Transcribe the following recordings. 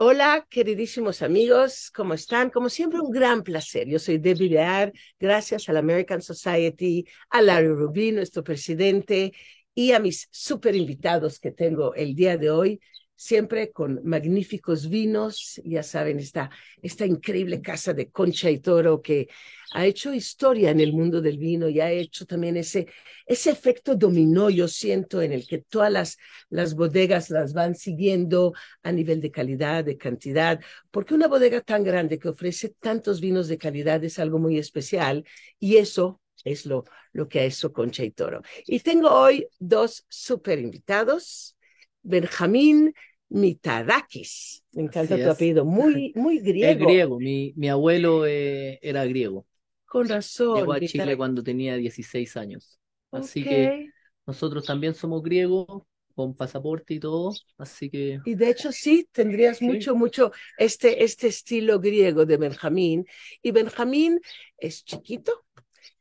Hola, queridísimos amigos, ¿cómo están? Como siempre, un gran placer. Yo soy Debbie Bear, gracias a la American Society, a Larry Rubin, nuestro presidente, y a mis super invitados que tengo el día de hoy siempre con magníficos vinos, ya saben, esta, esta increíble casa de Concha y Toro que ha hecho historia en el mundo del vino y ha hecho también ese, ese efecto dominó, yo siento, en el que todas las, las bodegas las van siguiendo a nivel de calidad, de cantidad, porque una bodega tan grande que ofrece tantos vinos de calidad es algo muy especial y eso es lo, lo que ha hecho Concha y Toro. Y tengo hoy dos super invitados. Benjamín Mitadakis. Me encanta tu apellido, muy, muy griego. Es griego, mi, mi abuelo eh, era griego. Con razón. Llegó a Chile cuando tenía 16 años. Así que nosotros también somos griegos, con pasaporte y todo, así que... Y de hecho sí, tendrías mucho, mucho este, este estilo griego de Benjamín. Y Benjamín es chiquito,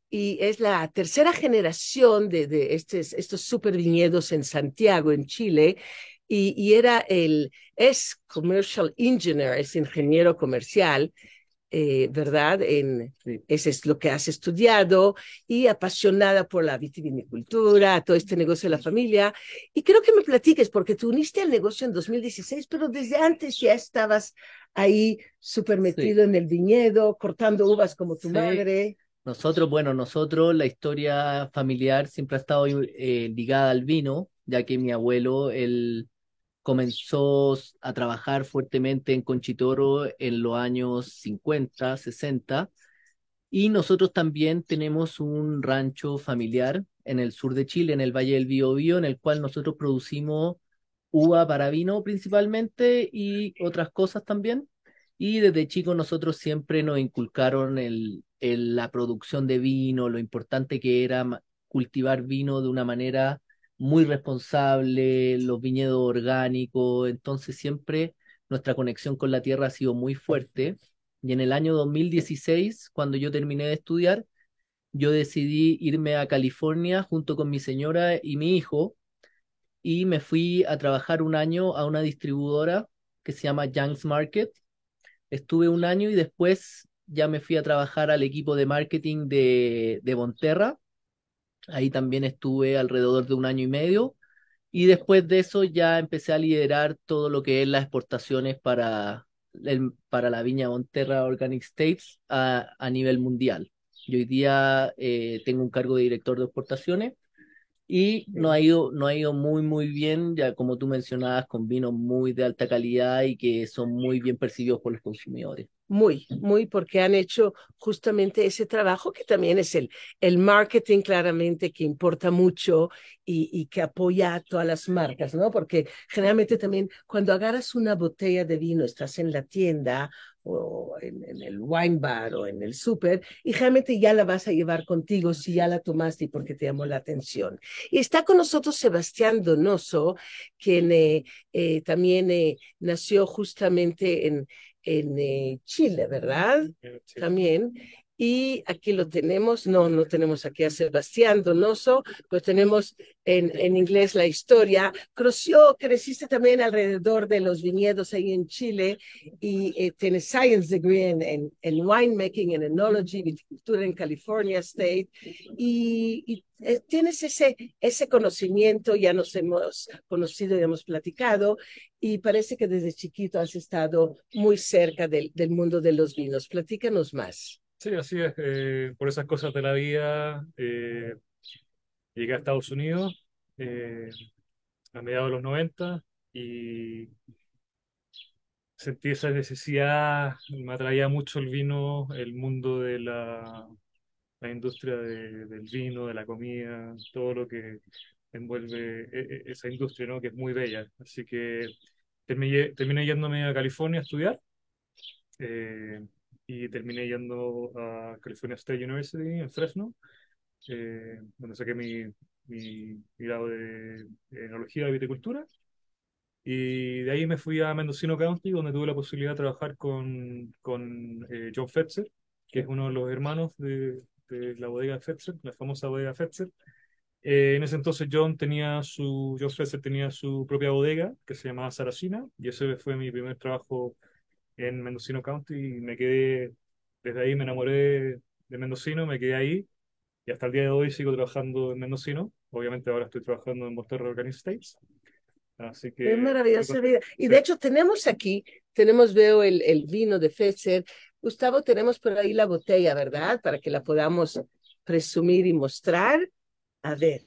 y es la tercera generación de, de estos, estos super viñedos en Santiago, en Chile, y, era el, es commercial engineer, es ingeniero comercial, eh, ¿verdad? En, ese es lo que has estudiado y apasionada por la vitivinicultura, todo este negocio de la familia. Y creo que me platiques, porque tú uniste al negocio en 2016, pero desde antes ya estabas ahí súper metido en el viñedo, cortando uvas como tu madre. Nosotros, bueno, nosotros, la historia familiar siempre ha estado eh, ligada al vino, ya que mi abuelo, él comenzó a trabajar fuertemente en Conchitoro en los años 50, 60, y nosotros también tenemos un rancho familiar en el sur de Chile, en el Valle del Biobío, en el cual nosotros producimos uva para vino principalmente y otras cosas también. Y desde chicos nosotros siempre nos inculcaron el, la producción de vino, lo importante que era cultivar vino de una manera muy responsable, los viñedos orgánicos, entonces siempre nuestra conexión con la tierra ha sido muy fuerte. Y en el año 2016, cuando yo terminé de estudiar, yo decidí irme a California junto con mi señora y mi hijo y me fui a trabajar un año a una distribuidora que se llama Young's Market. Estuve un año y después ya me fui a trabajar al equipo de marketing de, de Bonterra Ahí también estuve alrededor de un año y medio y después de eso ya empecé a liderar todo lo que es las exportaciones para, para la Viña Monterra Organic States a, a nivel mundial. Yo hoy día eh, tengo un cargo de director de exportaciones y no ha ido, no ha ido muy, muy bien, ya como tú mencionabas, con vinos muy de alta calidad y que son muy bien percibidos por los consumidores. Muy, muy, porque han hecho justamente ese trabajo que también es el, el marketing claramente que importa mucho y, y que apoya a todas las marcas, ¿no? Porque generalmente también cuando agarras una botella de vino, estás en la tienda o en, el wine bar o en el súper y realmente ya la vas a llevar contigo si ya la tomaste y porque te llamó la atención. Y está con nosotros Sebastián Donoso, quien eh, eh, también eh, nació justamente en, en Chile, ¿verdad? También. Y aquí lo tenemos, no, no tenemos aquí a Sebastián Donoso, pues tenemos en, en inglés la historia. Creció, creciste también alrededor de los viñedos ahí en Chile y eh, tienes science degree en, en, en, winemaking, en enology, viticultura en California State y, y eh, tienes ese, ese conocimiento, ya nos hemos conocido y hemos platicado y parece que desde chiquito has estado muy cerca del, del mundo de los vinos. Platícanos más. Sí, así es. Eh, por esas cosas de la vida, eh, llegué a Estados Unidos eh, a mediados de los 90 y sentí esa necesidad, me atraía mucho el vino, el mundo de la, la industria del vino, de la comida, todo lo que envuelve e, e, esa industria, ¿no? que es muy bella. Así que terminé, terminé yéndome a California a estudiar y terminé yendo a California State University en Fresno, eh, donde saqué mi, mi, grado de, enología y viticultura. Y de ahí me fui a Mendocino County, donde tuve la posibilidad de trabajar con, con eh, John Fetzer, que es uno de los hermanos de, de la bodega Fetzer, la famosa bodega Fetzer. Eh, en ese entonces John tenía su, John Fetzer tenía su propia bodega que se llamaba Saracina y ese fue mi primer trabajo en Mendocino County y me quedé, desde ahí me enamoré de Mendocino, me quedé ahí y hasta el día de hoy sigo trabajando en Mendocino. Obviamente ahora estoy trabajando en Monterrey Organic States. Así que... Es maravillosa vida. Y de hecho tenemos aquí, tenemos, veo el, el vino de Fetzer. Gustavo, tenemos por ahí la botella, ¿verdad? Para que la podamos presumir y mostrar. A ver.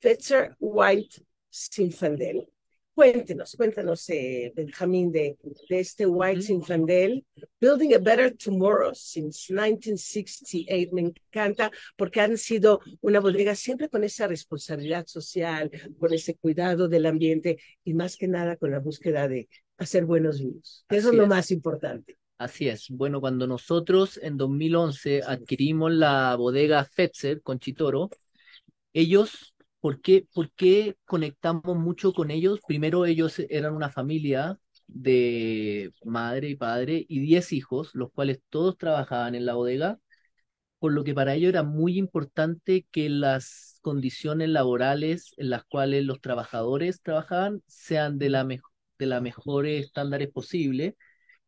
Fetzer White Sinfandel. Cuéntenos, cuéntanos, eh, Benjamín, de, de este White Sinfandel, Building a Better Tomorrow since 1968. Me encanta porque han sido una bodega siempre con esa responsabilidad social, con ese cuidado del ambiente y más que nada con la búsqueda de hacer buenos vinos. Eso es lo más importante. Así es. Bueno, cuando nosotros en 2011 adquirimos la bodega Fetzer con Chitoro, ellos ¿Por qué, ¿Por qué conectamos mucho con ellos? Primero, ellos eran una familia de madre y padre y diez hijos, los cuales todos trabajaban en la bodega, por lo que para ellos era muy importante que las condiciones laborales en las cuales los trabajadores trabajaban sean de la, de la mejores estándares posible.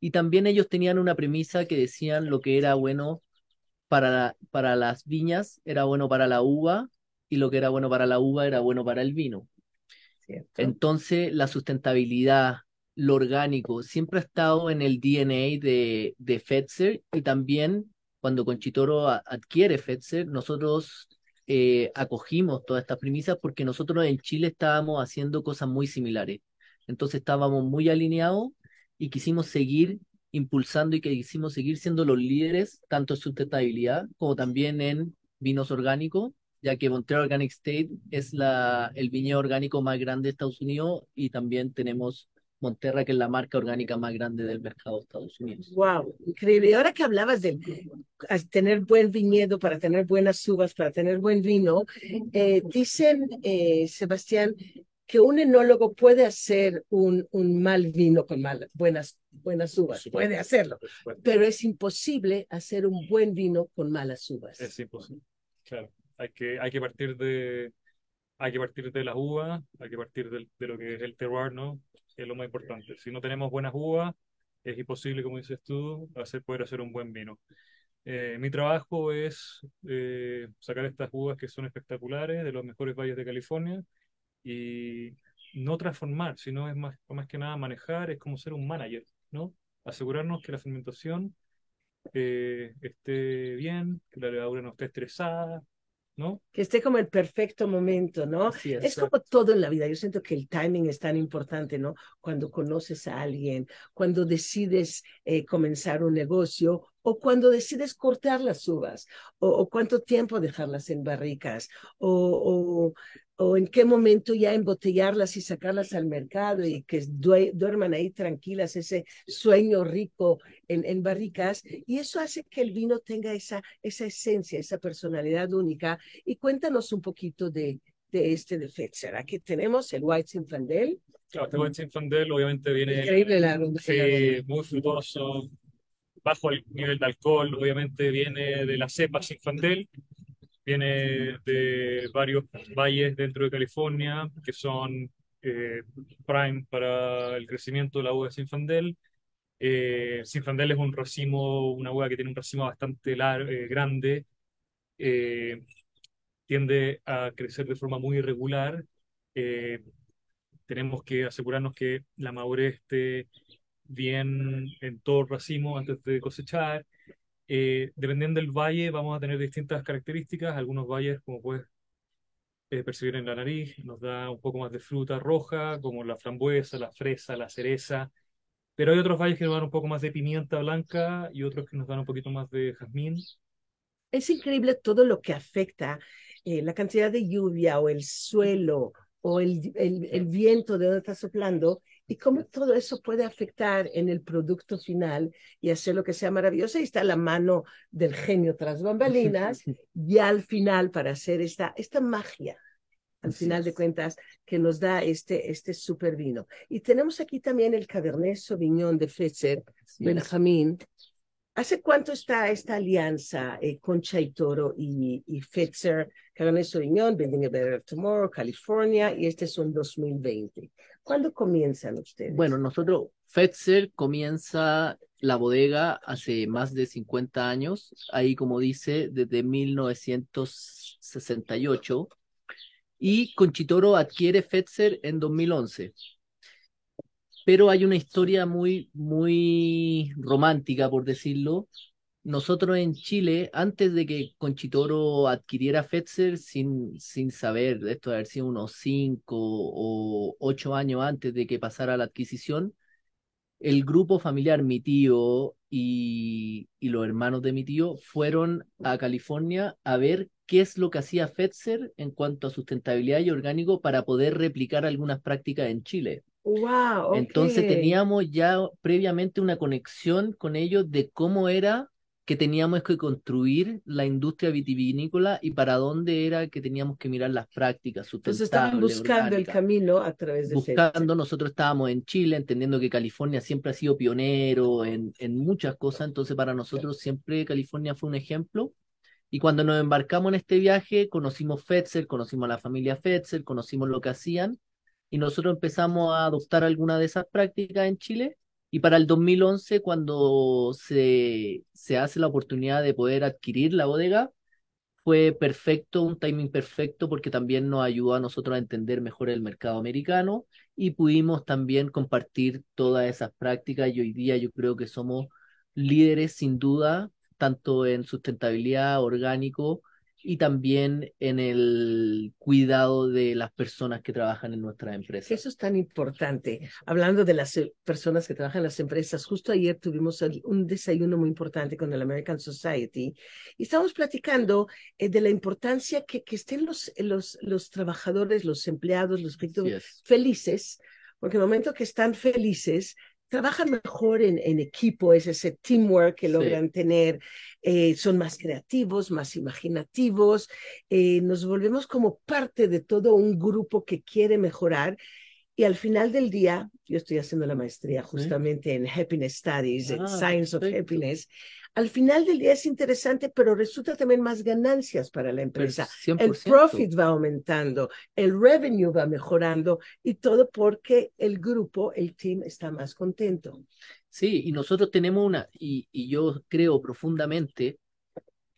Y también ellos tenían una premisa que decían lo que era bueno para, para las viñas, era bueno para la uva y lo que era bueno para la uva era bueno para el vino. Entonces, la sustentabilidad, lo orgánico, siempre ha estado en el DNA de, de Fetzer y también cuando Conchitoro adquiere Fetzer, nosotros eh, acogimos todas estas premisas porque nosotros en Chile estábamos haciendo cosas muy similares. Entonces estábamos muy alineados y quisimos seguir impulsando y que quisimos seguir siendo los líderes tanto en sustentabilidad como también en vinos orgánicos ya que Montreal Organic State es la, el viñedo orgánico más grande de Estados Unidos y también tenemos Monterra, que es la marca orgánica más grande del mercado de Estados Unidos. Wow, increíble. Y ahora que hablabas de tener buen viñedo, para tener buenas uvas, para tener buen vino, eh, dicen, eh, Sebastián, que un enólogo puede hacer un, un mal vino con mal, buenas, buenas uvas, puede hacerlo, pero es imposible hacer un buen vino con malas uvas. Es imposible, claro. Hay que, hay que partir de hay que partir de las uvas, hay que partir de, de lo que es el terroir, ¿no? Es lo más importante. Si no tenemos buenas uvas, es imposible, como dices tú, hacer, poder hacer un buen vino. Eh, mi trabajo es eh, sacar estas uvas que son espectaculares de los mejores valles de California y no transformar, sino es más, más que nada manejar, es como ser un manager, ¿no? Asegurarnos que la fermentación eh, esté bien, que la levadura no esté estresada, ¿no? Que esté como el perfecto momento, ¿no? es, como todo en la vida. Yo siento que el timing es tan importante, ¿no? Cuando conoces a alguien, cuando decides eh, comenzar un negocio o cuando decides cortar las uvas o, cuánto tiempo dejarlas en barricas o, o en qué momento ya embotellarlas y sacarlas al mercado y que duerman ahí tranquilas, ese sueño rico en, en, barricas. Y eso hace que el vino tenga esa, esa esencia, esa personalidad única. Y cuéntanos un poquito de, de este de Fetzer. Aquí tenemos el White Zinfandel. Claro, este White Zinfandel obviamente viene Increíble la sí, muy frutoso, bajo el nivel de alcohol, obviamente viene de la cepa Zinfandel viene de varios valles dentro de California que son eh, prime para el crecimiento de la uva de Sinfandel. Eh, Sinfandel es un racimo, una uva que tiene un racimo bastante largo, eh, grande, eh, tiende a crecer de forma muy irregular. tenemos que asegurarnos que la madurez esté bien en todo el racimo antes de cosechar. Eh, dependiendo del valle, vamos a tener distintas características. Algunos valles, como puedes eh, percibir en la nariz, nos da un poco más de fruta roja, como la frambuesa, la fresa, la cereza. Pero hay otros valles que nos dan un poco más de pimienta blanca y otros que nos dan un poquito más de jazmín. Es increíble todo lo que afecta eh, la cantidad de lluvia o el suelo o el, el, el viento de donde está soplando y cómo todo eso puede afectar en el producto final y hacer lo que sea maravilloso. Ahí está la mano del genio tras bambalinas, y al final para hacer esta, esta magia, al final de cuentas, que nos da este, este super vino. Y tenemos aquí también el Cabernet Sauvignon de Fetzer, Benjamín, ¿Hace cuánto está esta alianza eh, Concha y Toro y, y Fetzer, Cabernet Sauvignon, Building a Better Tomorrow, California, y este es un 2020? ¿Cuándo comienzan ustedes? Bueno, nosotros, Fetzer comienza la bodega hace más de 50 años, ahí como dice, desde 1968, y Conchitoro adquiere Fetzer en 2011 pero hay una historia muy, muy romántica, por decirlo. Nosotros en Chile, antes de que Conchitoro adquiriera Fetzer, sin, sin saber, esto de haber sido unos cinco o ocho años antes de que pasara la adquisición, el grupo familiar, mi tío y, y los hermanos de mi tío, fueron a California a ver qué es lo que hacía Fetzer en cuanto a sustentabilidad y orgánico para poder replicar algunas prácticas en Chile. Wow, Entonces teníamos ya previamente una conexión con ellos de cómo era que teníamos que construir la industria vitivinícola y para dónde era que teníamos que mirar las prácticas Entonces estaban buscando el camino a través de Buscando, nosotros estábamos en Chile, entendiendo que California siempre ha sido pionero en, en muchas cosas, entonces para nosotros siempre California fue un ejemplo. Y cuando nos embarcamos en este viaje, conocimos Fetzer, conocimos a la familia Fetzer, conocimos lo que hacían y nosotros empezamos a adoptar alguna de esas prácticas en Chile. Y para el 2011, cuando se, se hace la oportunidad de poder adquirir la bodega, fue perfecto, un timing perfecto, porque también nos ayudó a nosotros a entender mejor el mercado americano y pudimos también compartir todas esas prácticas. Y hoy día yo creo que somos líderes, sin duda, tanto en sustentabilidad orgánico y también en el cuidado de las personas que trabajan en nuestras empresas. Eso es tan importante. Hablando de las eh, personas que trabajan en las empresas, justo ayer tuvimos un desayuno muy importante con el American Society y estamos platicando eh, de la importancia que, que estén los, los, los trabajadores, los empleados, los felices, porque en el momento que están felices, trabajan mejor en, en, equipo, es ese teamwork que logran tener, eh, son más creativos, más imaginativos, eh, nos volvemos como parte de todo un grupo que quiere mejorar. Y al final del día, yo estoy haciendo la maestría justamente en Happiness Studies, en ah, Science of Happiness, al final del día es interesante, pero resulta también más ganancias para la pues, empresa. El profit va aumentando, el revenue va mejorando y todo porque el grupo, el team está más contento. Sí, y nosotros tenemos una, y, y yo creo profundamente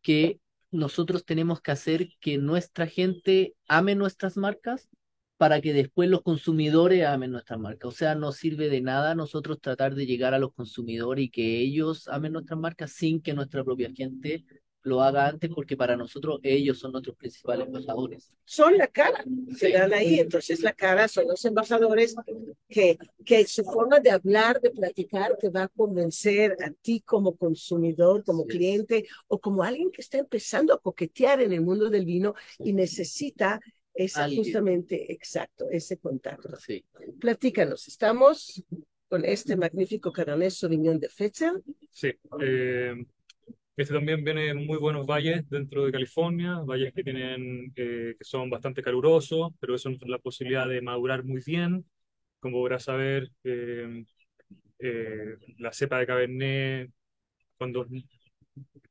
que nosotros tenemos que hacer que nuestra gente ame nuestras marcas para que después los consumidores amen nuestra marca. O sea, no sirve de nada nosotros tratar de llegar a los consumidores y que ellos amen nuestra marca sin que nuestra propia gente lo haga antes, porque para nosotros ellos son nuestros principales embajadores. Son la cara, se dan ahí, entonces la cara son los embajadores que, que su forma de hablar, de platicar, te va a convencer a ti como consumidor, como cliente o como alguien que está empezando a coquetear en el mundo del vino y necesita es justamente exacto, ese contacto. Sí. Platícanos, estamos con este magnífico Cabernet Sauvignon de Fetzer. Sí, eh, este también viene en muy buenos valles dentro de California, valles que tienen eh, que son bastante calurosos, pero eso nos da la posibilidad de madurar muy bien. Como podrás saber, eh, la cepa de Cabernet, cuando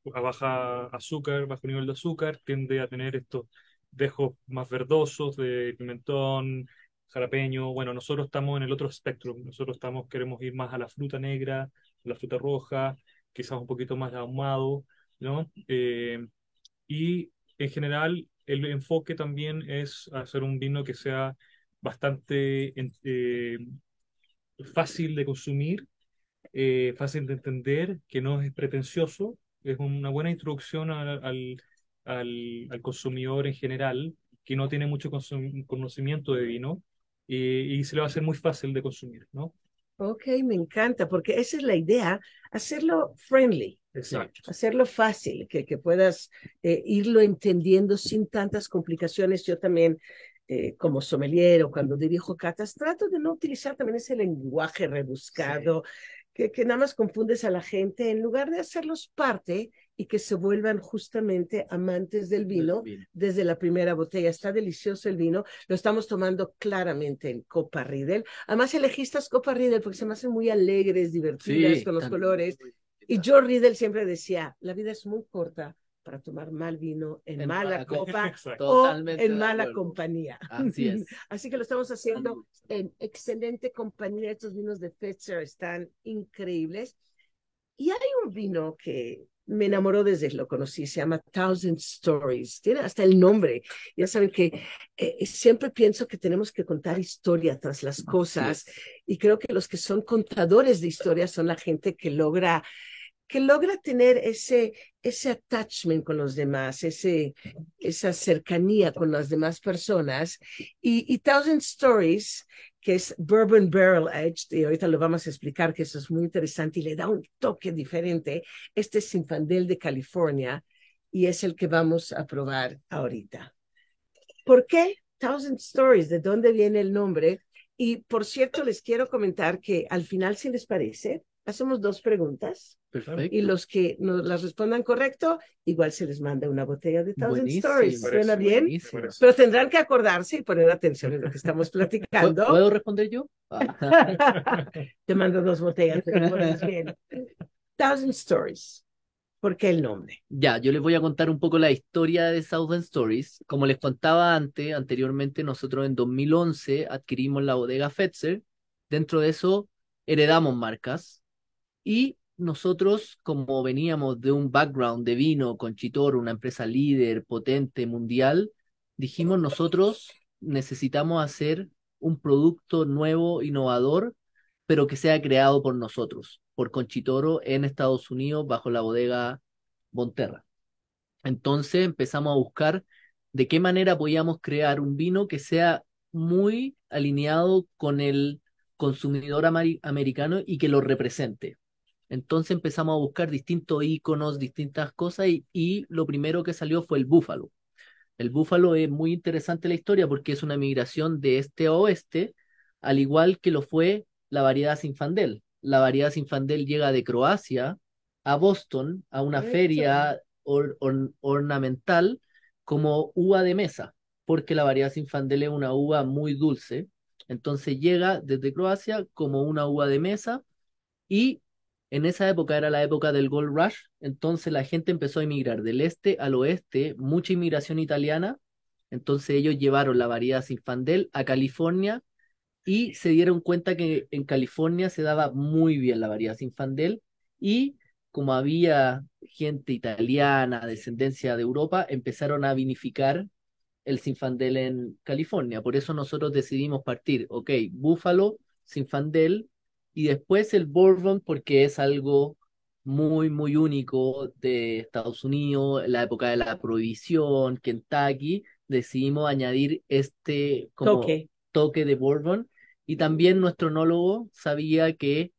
baja azúcar, bajo nivel de azúcar, tiende a tener estos dejos más verdosos de pimentón, jalapeño. Bueno, nosotros estamos en el otro espectro. Nosotros estamos, queremos ir más a la fruta negra, la fruta roja, quizás un poquito más ahumado, ¿no? Eh, y en general, el enfoque también es hacer un vino que sea bastante eh, fácil de consumir, eh, fácil de entender, que no es pretencioso. Es una buena introducción al, consumidor en general que no tiene mucho conocimiento de vino y, se le va a hacer muy fácil de consumir, ¿no? Ok, me encanta, porque esa es la idea, hacerlo friendly, Exacto. hacerlo fácil, que, que puedas eh, irlo entendiendo sin tantas complicaciones. Yo también, eh, como sommelier o cuando dirijo catas, trato de no utilizar también ese lenguaje rebuscado que, que nada más confundes a la gente, en lugar de hacerlos parte y que se vuelvan justamente amantes del vino, desde la primera botella. Está delicioso el vino, lo estamos tomando claramente en Copa Riedel. Además elegiste Copa Riedel porque se me hacen muy alegres, divertidas con los colores. Y Joe Riddle siempre decía, la vida es muy corta para tomar mal vino en, En mala mala copa. o Totalmente en mala compañía. Así es. Así que lo estamos haciendo en excelente compañía. Estos vinos de Fetzer están increíbles. Y hay un vino que me enamoró desde que lo conocí, se llama Thousand Stories. Tiene hasta el nombre. Ya saben que eh, siempre pienso que tenemos que contar historia tras las cosas y creo que los que son contadores de historias son la gente que logra que logra tener ese, ese attachment con los demás, ese, esa cercanía con las demás personas. Y, y Thousand Stories, que es Bourbon Barrel Aged, y ahorita lo vamos a explicar que eso es muy interesante y le da un toque diferente. Este es Sinfandel de California y es el que vamos a probar ahorita. ¿Por qué Thousand Stories? ¿De dónde viene el nombre? Y por cierto, les quiero comentar que al final, si les parece, hacemos dos preguntas Perfecto. y los que nos las respondan correcto, igual se les manda una botella de Thousand Buenísimo. Stories. ¿Suena Buenísimo. bien? Buenísimo. Pero tendrán que acordarse y poner atención en lo que estamos ¿Puedo platicando. puedo responder yo? Ah, Te mando dos botellas, bien. Thousand Stories. ¿Por qué el nombre? Ya, yo les voy a contar un poco la historia de Southern Stories. Como les contaba antes, anteriormente, nosotros en 2011 adquirimos la bodega Fetzer. Dentro de eso, heredamos marcas. Y nosotros, como veníamos de un background de vino, Conchitor, una empresa líder, potente, mundial, dijimos nosotros necesitamos hacer un producto nuevo, innovador, pero que sea creado por nosotros, por Conchitoro en Estados Unidos bajo la bodega Bonterra. Entonces empezamos a buscar de qué manera podíamos crear un vino que sea muy alineado con el consumidor ameri- americano y que lo represente. Entonces empezamos a buscar distintos iconos, distintas cosas y, y lo primero que salió fue el búfalo. El búfalo es muy interesante la historia porque es una migración de este a oeste, al igual que lo fue la variedad Sinfandel. La variedad Sinfandel llega de Croacia a Boston a una Eso. feria or- or- ornamental como uva de mesa, porque la variedad Sinfandel es una uva muy dulce. Entonces llega desde Croacia como una uva de mesa y en esa época era la época del Gold Rush, entonces la gente empezó a emigrar del este al oeste, mucha inmigración italiana, entonces ellos llevaron la variedad Sinfandel a California y se dieron cuenta que en California se daba muy bien la variedad Sinfandel y como había gente italiana, descendencia de Europa, empezaron a vinificar el Sinfandel en California. Por eso nosotros decidimos partir, ok, Búfalo, Sinfandel y después el Bourbon porque es algo muy, muy único de Estados Unidos, la época de la prohibición, Kentucky, decidimos añadir este como Toque. toque de Bourbon y también nuestro enólogo sabía que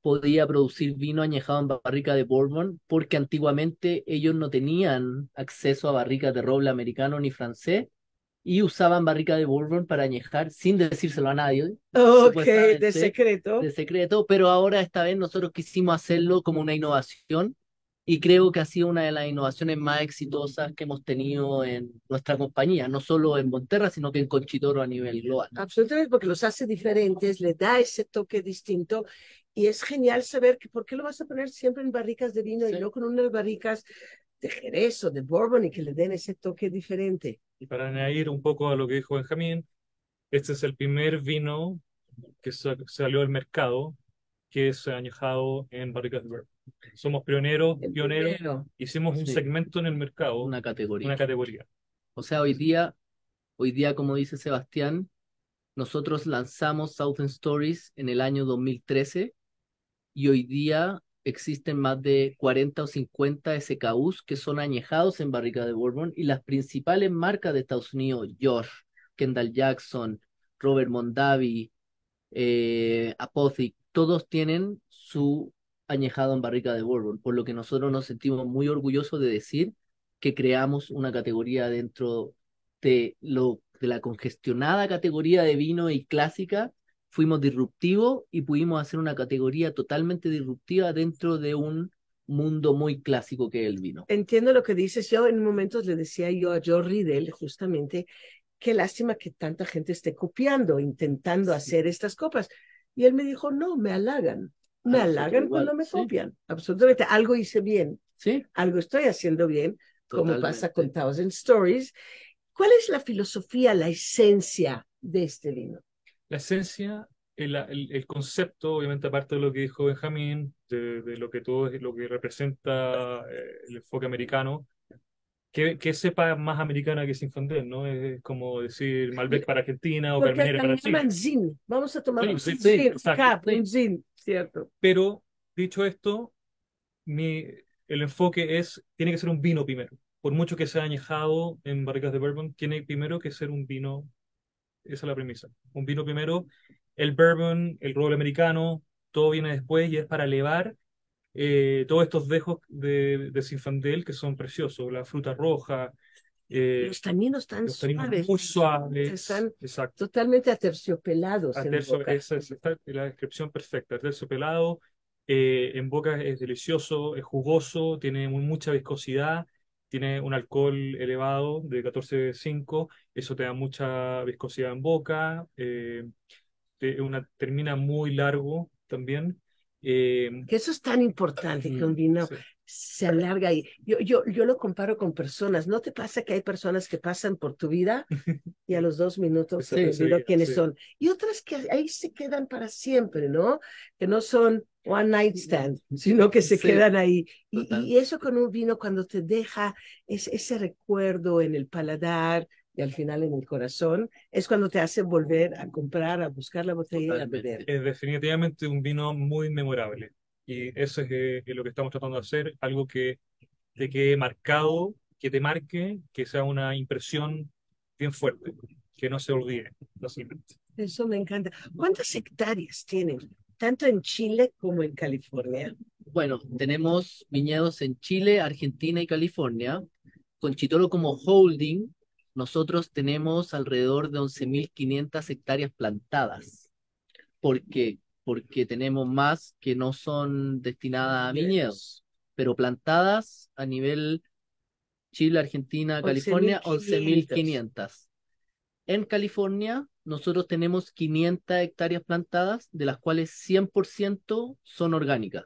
podía producir vino añejado en barrica de Bourbon porque antiguamente ellos no tenían acceso a barricas de roble americano ni francés y usaban barrica de Bourbon para añejar sin decírselo a nadie, Ok, de secreto. de secreto, pero ahora esta vez nosotros quisimos hacerlo como una innovación y creo que ha sido una de las innovaciones más exitosas que hemos tenido en nuestra compañía, no solo en Monterra, sino que en Conchitoro a nivel global. Absolutamente, porque los hace diferentes, le da ese toque distinto y es genial saber que por qué lo vas a poner siempre en barricas de vino y Sí. no con unas barricas de Jerez o de Bourbon y que le den ese toque diferente. Y para añadir un poco a lo que dijo Benjamín, este es el primer vino que sa- salió al mercado que es añejado en barricas de bourbon. Somos pioneros, El pioneros. primero. Hicimos un Sí. segmento en el mercado, Una categoría. una categoría. O sea, hoy día, hoy día, como dice Sebastián, nosotros lanzamos Southern Stories en el año 2013 y hoy día existen más de 40 o 50 SKUs que son añejados en barrica de Bourbon y las principales marcas de Estados Unidos, Josh, Kendall Jackson, Robert Mondavi, eh, Apothic, todos tienen su añejado en barrica de Bourbon, por lo que nosotros nos sentimos muy orgullosos de decir que creamos una categoría dentro de lo de la congestionada categoría de vino y clásica, fuimos disruptivos y pudimos hacer una categoría totalmente disruptiva dentro de un mundo muy clásico que es el vino. Entiendo lo que dices. Yo en momentos le decía yo a Joe Riddle justamente, qué lástima que tanta gente esté copiando, intentando Sí. hacer estas copas. Y él me dijo, no, me halagan. me nosotros halagan cuando me sí. copian, absolutamente. Algo hice bien, Sí, algo estoy haciendo bien, como pasa con Thousand Stories. ¿Cuál es la filosofía, la esencia de este vino? La esencia, el, el- el concepto, obviamente, aparte de lo que dijo Benjamín, de, de lo que todo es lo que representa eh, el enfoque americano, que, que sepa más americana que Sinfandel, ¿no? Es como decir Malbec para Argentina o Carmenere para le Chile. zin. Vamos a tomar Sí, un zin, Sí. un zin, ¿cierto? Pero, dicho esto, mi, el enfoque es, tiene que ser un vino primero. Por mucho que sea añejado en barricas de bourbon, tiene primero que ser un vino. Esa es la premisa. Un vino primero, el bourbon, el roble americano, todo viene después y es para elevar eh, todos estos dejos de, de Zinfandel que son preciosos. La fruta roja, eh, Los taninos tan los taninos suaves, muy suaves. Están Exacto. totalmente aterciopelados Atercio- boca. esa es la descripción perfecta. Aterciopelado, eh, en boca es delicioso, es jugoso, tiene mu- mucha viscosidad, tiene un alcohol elevado de 14,5, eso te da mucha viscosidad en boca, eh, te- una, termina muy largo también. eh, Que eso es tan importante, que un vino sí. se alarga y yo, yo, yo lo comparo con personas. ¿No te pasa que hay personas que pasan por tu vida y a los dos minutos se Sí, te sí, olvidó quiénes son? Y otras que ahí se quedan para siempre, ¿no? Que no son one night stand, sino que se Sí, quedan ahí. Y, y eso con un vino cuando te deja es, ese recuerdo en el paladar y al final en el corazón, es cuando te hace volver a comprar, a buscar la botella y a Totalmente. beber. Es definitivamente un vino muy memorable. Y eso es eh, lo que estamos tratando de hacer, algo que te quede marcado, que te marque, que sea una impresión bien fuerte, que no se olvide, básicamente. Eso me encanta. ¿Cuántas hectáreas tienen? Tanto en Chile como en California. Bueno, tenemos viñedos en Chile, Argentina y California. Con Chitoro como holding, nosotros tenemos alrededor de 11.500 hectáreas plantadas. ¿Por qué? Porque tenemos más que no son destinadas a viñedos, pero plantadas a nivel Chile, Argentina, California, 11.500. En California, nosotros tenemos 500 hectáreas plantadas, de las cuales 100% son orgánicas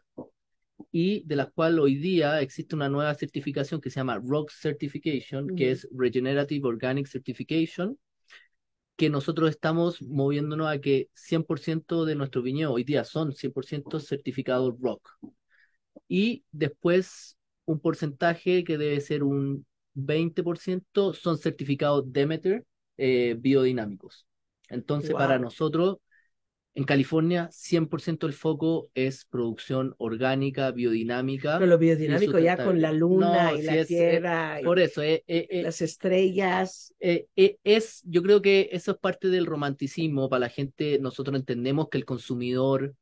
y de las cuales hoy día existe una nueva certificación que se llama ROC Certification, que Ujú. es Regenerative Organic Certification, que nosotros estamos moviéndonos a que 100% de nuestros viñedos hoy día son 100% certificados ROC. Y después un porcentaje que debe ser un 20% son certificados Demeter eh, biodinámicos. Entonces, para nosotros, en California, 100% el foco es producción orgánica, biodinámica. Pero lo biodinámico ya con la luna No, y la es, tierra y por eso, eh, eh, eh, las estrellas. eh, es, yo creo que eso es parte del romanticismo para la gente. Nosotros entendemos que el consumidor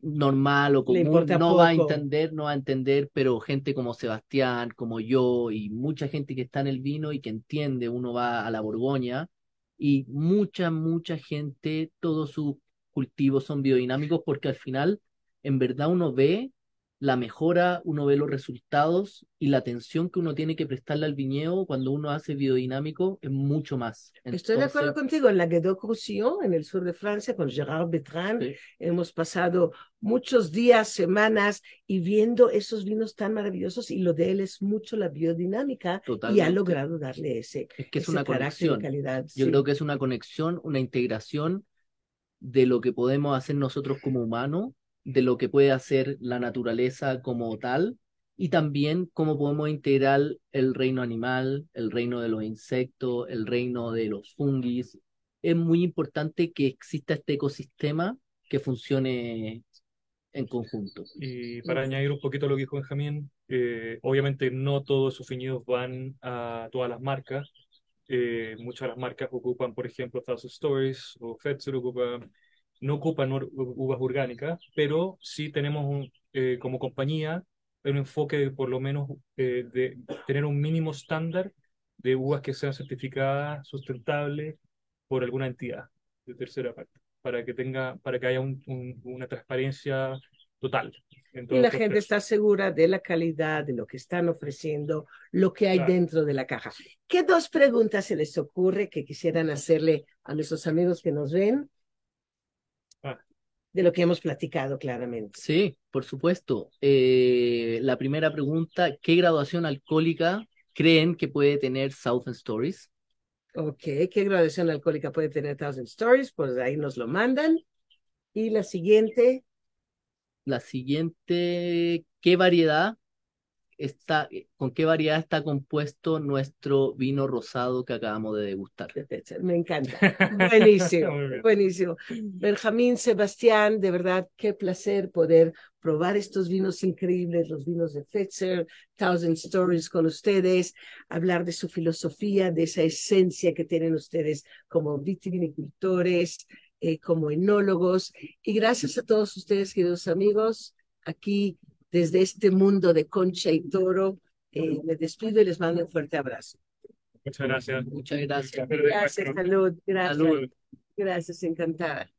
normal o común no va a entender, no va a entender, pero gente como Sebastián, como yo y mucha gente que está en el vino y que entiende, uno va a la Borgoña y mucha, mucha gente, todos sus cultivos son biodinámicos porque al final, en verdad, uno ve la mejora, uno ve los resultados y la atención que uno tiene que prestarle al viñedo cuando uno hace biodinámico es mucho más. Estoy de acuerdo Entonces, contigo. En la Guédot-Roussillon, en el sur de Francia, con Gérard Bertrand, sí, hemos pasado muchos días, semanas y viendo esos vinos tan maravillosos y lo de él es mucho la biodinámica y ha totalmente. logrado darle ese, Es que es ese una carácter conexión. calidad. Yo sí. creo que es una conexión, una integración de lo que podemos hacer nosotros como humanos, de lo que puede hacer la naturaleza como tal, y también cómo podemos integrar el reino animal, el reino de los insectos, el reino de los fungis. Es muy importante que exista este ecosistema que funcione en conjunto. Y para añadir un poquito a lo que dijo Benjamín, eh, obviamente no todos sus viñedos van a todas las marcas. Eh, muchas de las marcas ocupan, por ejemplo, Thousand Stories o Fetzer ocupan, no ocupan uvas orgánicas, pero sí tenemos un, eh, como compañía un enfoque de por lo menos eh, de tener un mínimo estándar de uvas que sean certificadas sustentables por alguna entidad de tercera parte, para que tenga, para que haya un- un- una transparencia total. Y la gente está segura de la calidad, de lo que están ofreciendo, lo que hay Claro. dentro de la caja. ¿Qué dos preguntas se les ocurre que quisieran hacerle a nuestros amigos que nos ven? De lo que hemos platicado claramente. Sí, por supuesto. Eh, la primera pregunta, ¿qué graduación alcohólica creen que puede tener Southern Stories? Ok, ¿qué graduación alcohólica puede tener Thousand Stories? Pues ahí nos lo mandan. Y la siguiente. La siguiente, ¿qué variedad está, con qué variedad está compuesto nuestro vino rosado que acabamos de degustar? Me encanta. Buenísimo, buenísimo. Benjamín, Sebastián, de verdad, qué placer poder probar estos vinos increíbles, los vinos de Fetzer, Thousand Stories con ustedes, hablar de su filosofía, de esa esencia que tienen ustedes como vitivinicultores, eh, como enólogos. Y gracias a todos ustedes, queridos amigos, aquí desde este mundo de concha y toro. Eh, me despido y les mando un fuerte abrazo. Muchas gracias. Muchas gracias. Gracias, salud. Gracias. Salud. Gracias, encantada.